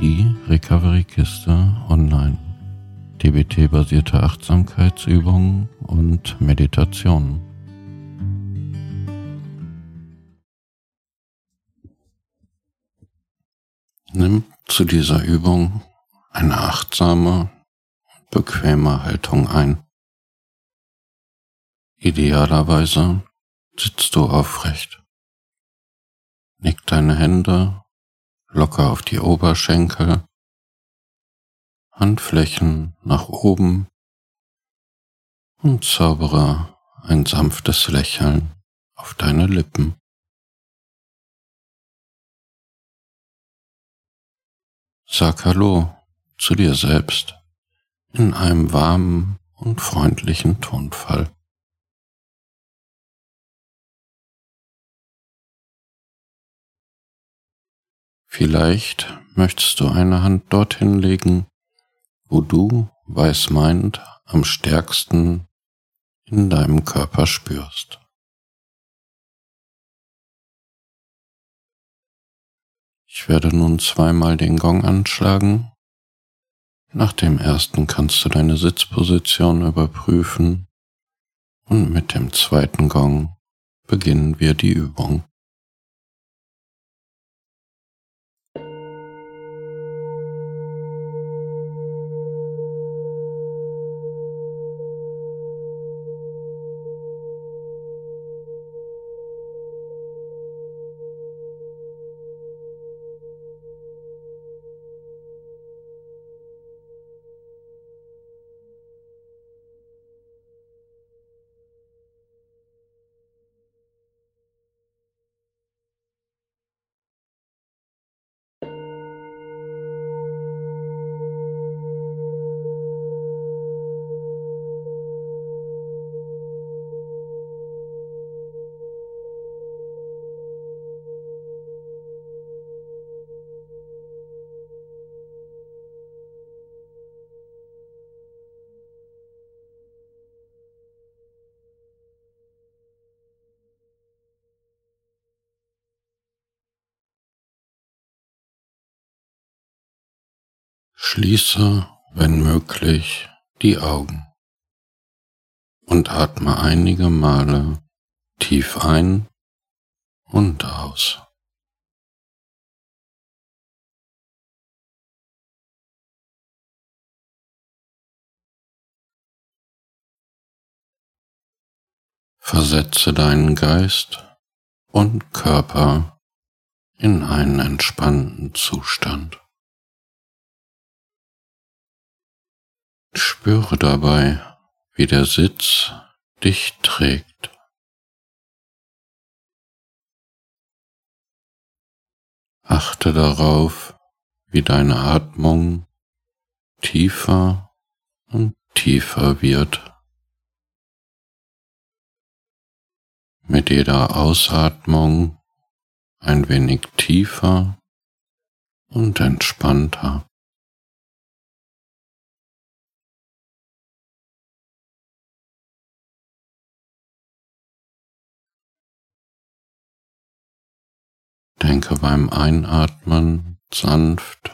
Die Recovery-Kiste online. DBT-basierte Achtsamkeitsübungen und Meditationen. Nimm zu dieser Übung eine achtsame, bequeme Haltung ein. Idealerweise sitzt du aufrecht. Nick deine Hände locker auf die Oberschenkel, Handflächen nach oben und zaubere ein sanftes Lächeln auf deine Lippen. Sag Hallo zu dir selbst in einem warmen und freundlichen Tonfall. Vielleicht möchtest du eine Hand dorthin legen, wo du, weiß meint, am stärksten in deinem Körper spürst. Ich werde nun zweimal den Gong anschlagen. Nach dem ersten kannst du deine Sitzposition überprüfen und mit dem zweiten Gong beginnen wir die Übung. Schließe, wenn möglich, die Augen und atme einige Male tief ein und aus. Versetze deinen Geist und Körper in einen entspannten Zustand. Spüre dabei, wie der Sitz dich trägt. Achte darauf, wie deine Atmung tiefer und tiefer wird. Mit jeder Ausatmung ein wenig tiefer und entspannter. Beim Einatmen sanft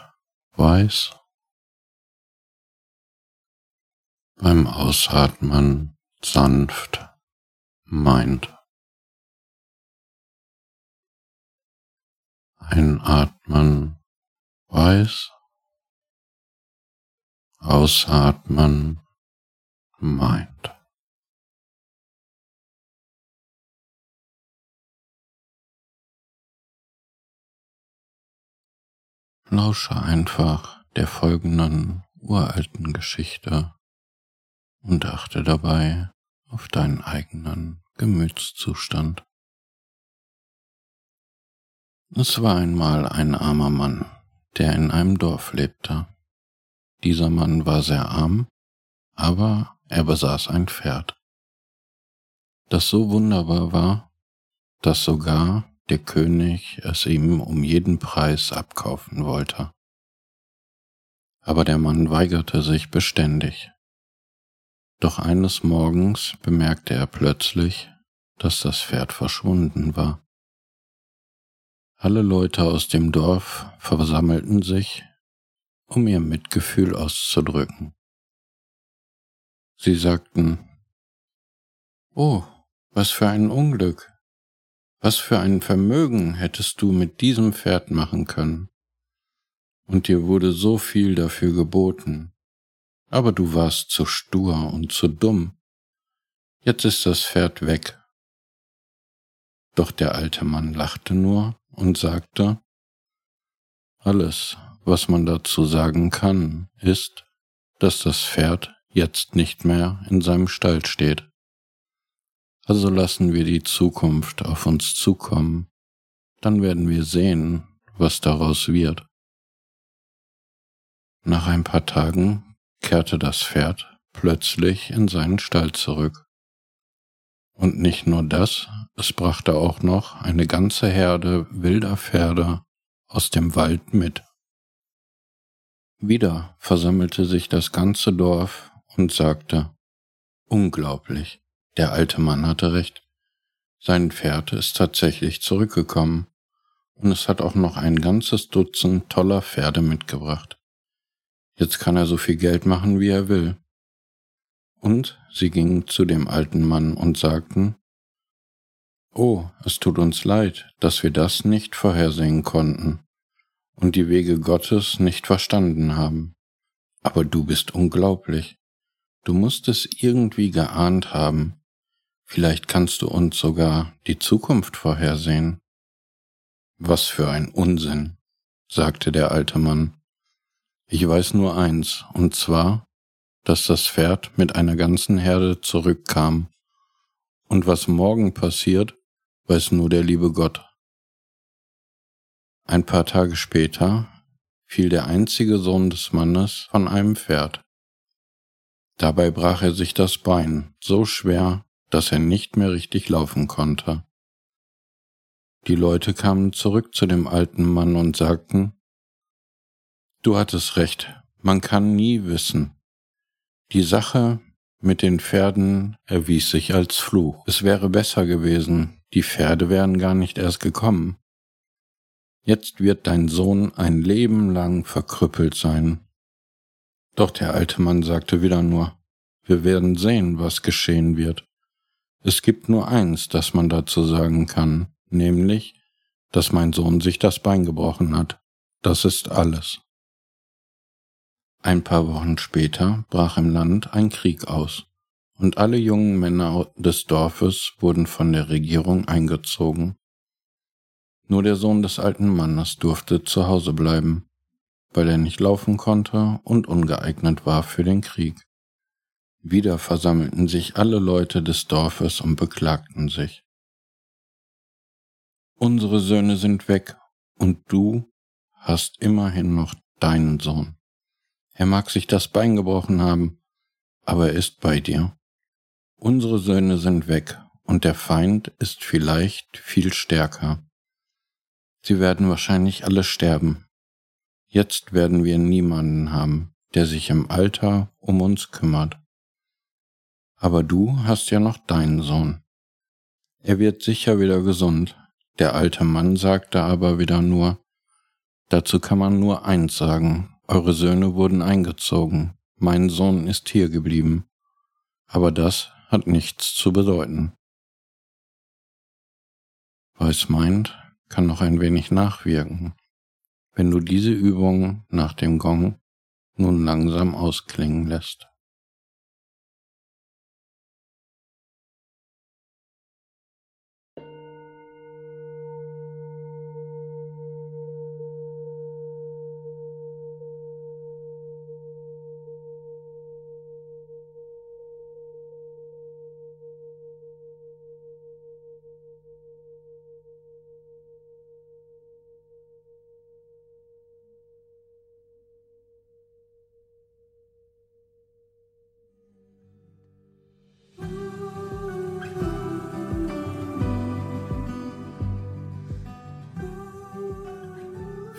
weiß, beim Ausatmen sanft meint. Einatmen weiß, ausatmen meint. Lausche einfach der folgenden uralten Geschichte und achte dabei auf deinen eigenen Gemütszustand. Es war einmal ein armer Mann, der in einem Dorf lebte. Dieser Mann war sehr arm, aber er besaß ein Pferd, das so wunderbar war, dass sogar der König es ihm um jeden Preis abkaufen wollte. Aber der Mann weigerte sich beständig. Doch eines Morgens bemerkte er plötzlich, dass das Pferd verschwunden war. Alle Leute aus dem Dorf versammelten sich, um ihr Mitgefühl auszudrücken. Sie sagten, Oh, was für ein Unglück. Was für ein Vermögen hättest du mit diesem Pferd machen können. Und dir wurde so viel dafür geboten. Aber du warst zu stur und zu dumm. Jetzt ist das Pferd weg. Doch der alte Mann lachte nur und sagte, alles, was man dazu sagen kann, ist, dass das Pferd jetzt nicht mehr in seinem Stall steht. Also lassen wir die Zukunft auf uns zukommen, dann werden wir sehen, was daraus wird. Nach ein paar Tagen kehrte das Pferd plötzlich in seinen Stall zurück. Und nicht nur das, es brachte auch noch eine ganze Herde wilder Pferde aus dem Wald mit. Wieder versammelte sich das ganze Dorf und sagte, Unglaublich, der alte Mann hatte recht. Sein Pferd ist tatsächlich zurückgekommen, und es hat auch noch ein ganzes Dutzend toller Pferde mitgebracht. Jetzt kann er so viel Geld machen, wie er will. Und sie gingen zu dem alten Mann und sagten, Oh, es tut uns leid, dass wir das nicht vorhersehen konnten und die Wege Gottes nicht verstanden haben. Aber du bist unglaublich. Du musst es irgendwie geahnt haben. Vielleicht kannst du uns sogar die Zukunft vorhersehen. Was für ein Unsinn, sagte der alte Mann. Ich weiß nur eins, und zwar, dass das Pferd mit einer ganzen Herde zurückkam. Und was morgen passiert, weiß nur der liebe Gott. Ein paar Tage später fiel der einzige Sohn des Mannes von einem Pferd. Dabei brach er sich das Bein so schwer, dass er nicht mehr richtig laufen konnte. Die Leute kamen zurück zu dem alten Mann und sagten, Du hattest recht, man kann nie wissen. Die Sache mit den Pferden erwies sich als Fluch. Es wäre besser gewesen, die Pferde wären gar nicht erst gekommen. Jetzt wird dein Sohn ein Leben lang verkrüppelt sein, doch der alte Mann sagte wieder nur, wir werden sehen, was geschehen wird. Es gibt nur eins, das man dazu sagen kann, nämlich, dass mein Sohn sich das Bein gebrochen hat. Das ist alles. Ein paar Wochen später brach im Land ein Krieg aus, und alle jungen Männer des Dorfes wurden von der Regierung eingezogen. Nur der Sohn des alten Mannes durfte zu Hause bleiben, weil er nicht laufen konnte und ungeeignet war für den Krieg. Wieder versammelten sich alle Leute des Dorfes und beklagten sich. Unsere Söhne sind weg, und du hast immerhin noch deinen Sohn. Er mag sich das Bein gebrochen haben, aber er ist bei dir. Unsere Söhne sind weg, und der Feind ist vielleicht viel stärker. Sie werden wahrscheinlich alle sterben, Jetzt werden wir niemanden haben, der sich im Alter um uns kümmert. Aber du hast ja noch deinen Sohn. Er wird sicher wieder gesund. Der alte Mann sagte aber wieder nur, dazu kann man nur eins sagen, eure Söhne wurden eingezogen, mein Sohn ist hier geblieben. Aber das hat nichts zu bedeuten. Weiß meint, kann noch ein wenig nachwirken wenn du diese Übung nach dem Gong nun langsam ausklingen lässt.